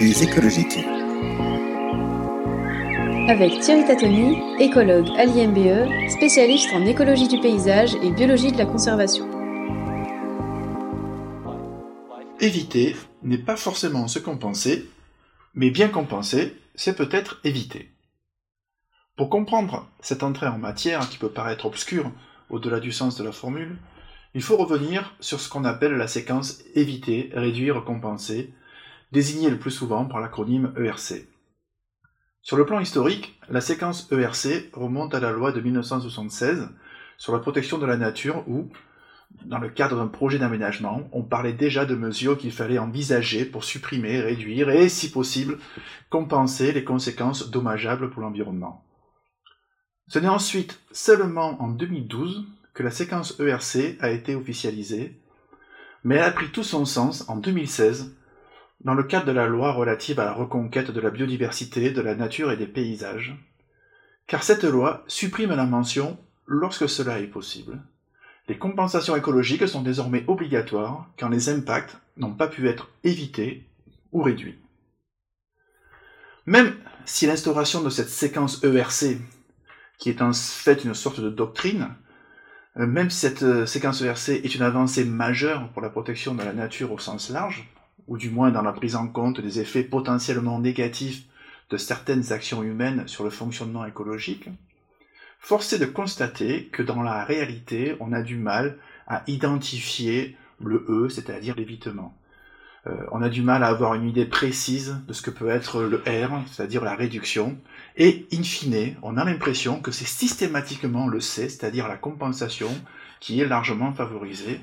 Les écologiques. Avec Thierry Tatoni, écologue à l'IMBE, spécialiste en écologie du paysage et biologie de la conservation. Éviter n'est pas forcément se compenser, mais bien compenser, c'est peut-être éviter. Pour comprendre cette entrée en matière qui peut paraître obscure au-delà du sens de la formule, il faut revenir sur ce qu'on appelle la séquence éviter, réduire, compenser, désignée le plus souvent par l'acronyme ERC. Sur le plan historique, la séquence ERC remonte à la loi de 1976 sur la protection de la nature où, dans le cadre d'un projet d'aménagement, on parlait déjà de mesures qu'il fallait envisager pour supprimer, réduire et, si possible, compenser les conséquences dommageables pour l'environnement. Ce n'est ensuite seulement en 2012 que la séquence ERC a été officialisée, mais elle a pris tout son sens en 2016 dans le cadre de la loi relative à la reconquête de la biodiversité, de la nature et des paysages, car cette loi supprime la mention lorsque cela est possible. Les compensations écologiques sont désormais obligatoires quand les impacts n'ont pas pu être évités ou réduits. Même si l'instauration de cette séquence ERC qui est en fait une sorte de doctrine, euh, même si cette euh, séquence ERC est une avancée majeure pour la protection de la nature au sens large, ou du moins dans la prise en compte des effets potentiellement négatifs de certaines actions humaines sur le fonctionnement écologique, force est de constater que dans la réalité, on a du mal à identifier le E, c'est-à-dire l'évitement. Euh, on a du mal à avoir une idée précise de ce que peut être le R, c'est-à-dire la réduction, et in fine, on a l'impression que c'est systématiquement le C, c'est-à-dire la compensation, qui est largement favorisée,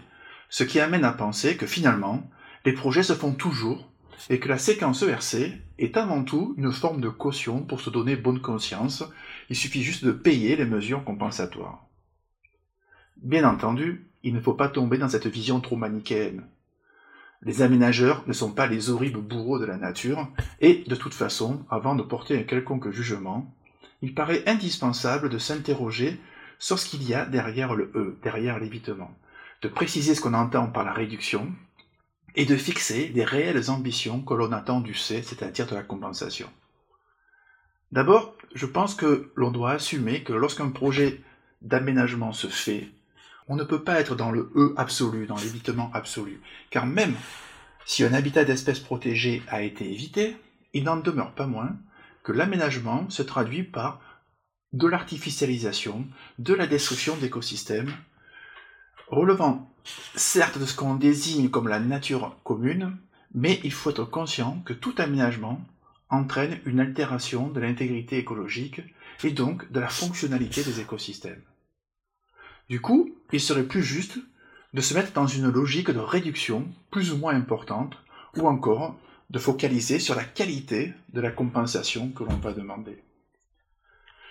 ce qui amène à penser que finalement, les projets se font toujours, et que la séquence ERC est avant tout une forme de caution pour se donner bonne conscience, il suffit juste de payer les mesures compensatoires. Bien entendu, il ne faut pas tomber dans cette vision trop manichéenne. Les aménageurs ne sont pas les horribles bourreaux de la nature, et de toute façon, avant de porter un quelconque jugement, il paraît indispensable de s'interroger sur ce qu'il y a derrière le E, derrière l'évitement, de préciser ce qu'on entend par la réduction, et de fixer des réelles ambitions que l'on attend du C, c'est-à-dire de la compensation. D'abord, je pense que l'on doit assumer que lorsqu'un projet d'aménagement se fait, on ne peut pas être dans le E absolu, dans l'évitement absolu. Car même si un habitat d'espèces protégées a été évité, il n'en demeure pas moins que l'aménagement se traduit par de l'artificialisation, de la destruction d'écosystèmes, relevant certes de ce qu'on désigne comme la nature commune, mais il faut être conscient que tout aménagement entraîne une altération de l'intégrité écologique et donc de la fonctionnalité des écosystèmes. Du coup, il serait plus juste de se mettre dans une logique de réduction plus ou moins importante, ou encore de focaliser sur la qualité de la compensation que l'on va demander.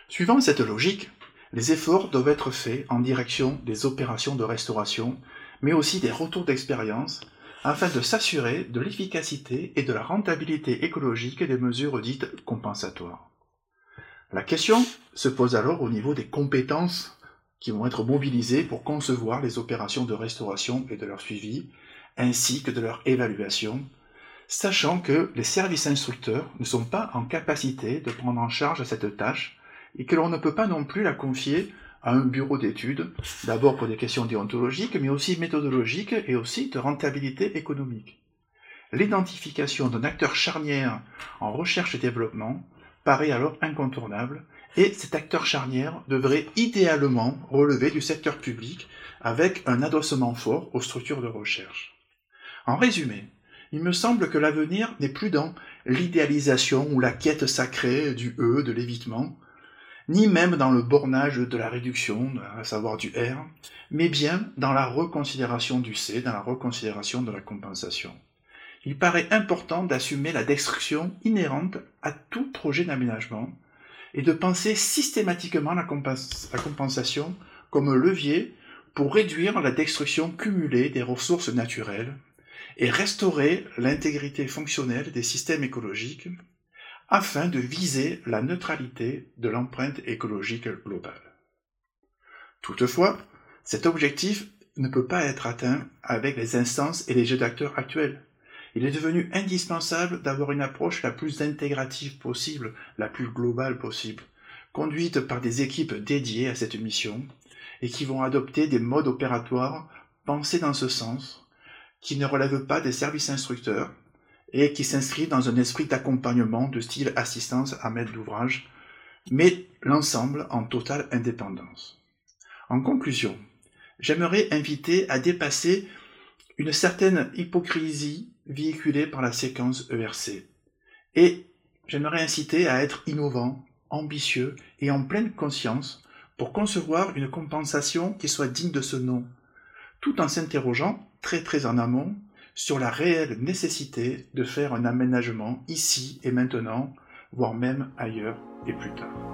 Suivant cette logique, les efforts doivent être faits en direction des opérations de restauration, mais aussi des retours d'expérience, afin de s'assurer de l'efficacité et de la rentabilité écologique des mesures dites compensatoires. La question se pose alors au niveau des compétences qui vont être mobilisés pour concevoir les opérations de restauration et de leur suivi, ainsi que de leur évaluation, sachant que les services instructeurs ne sont pas en capacité de prendre en charge cette tâche et que l'on ne peut pas non plus la confier à un bureau d'études, d'abord pour des questions déontologiques, mais aussi méthodologiques et aussi de rentabilité économique. L'identification d'un acteur charnière en recherche et développement paraît alors incontournable et cet acteur charnière devrait idéalement relever du secteur public avec un adossement fort aux structures de recherche. En résumé, il me semble que l'avenir n'est plus dans l'idéalisation ou la quête sacrée du E, de l'évitement, ni même dans le bornage de la réduction, à savoir du R, mais bien dans la reconsidération du C, dans la reconsidération de la compensation. Il paraît important d'assumer la destruction inhérente à tout projet d'aménagement, et de penser systématiquement la, compensation comme levier pour réduire la destruction cumulée des ressources naturelles et restaurer l'intégrité fonctionnelle des systèmes écologiques afin de viser la neutralité de l'empreinte écologique globale. Toutefois, cet objectif ne peut pas être atteint avec les instances et les jeux d'acteurs actuels, Il est devenu indispensable d'avoir une approche la plus intégrative possible, la plus globale possible, conduite par des équipes dédiées à cette mission et qui vont adopter des modes opératoires pensés dans ce sens, qui ne relèvent pas des services instructeurs et qui s'inscrivent dans un esprit d'accompagnement de style assistance à maître d'ouvrage, mais l'ensemble en totale indépendance. En conclusion, j'aimerais inviter à dépasser une certaine hypocrisie véhiculée par la séquence ERC. Et j'aimerais inciter à être innovant, ambitieux et en pleine conscience pour concevoir une compensation qui soit digne de ce nom, tout en s'interrogeant très très en amont sur la réelle nécessité de faire un aménagement ici et maintenant, voire même ailleurs et plus tard.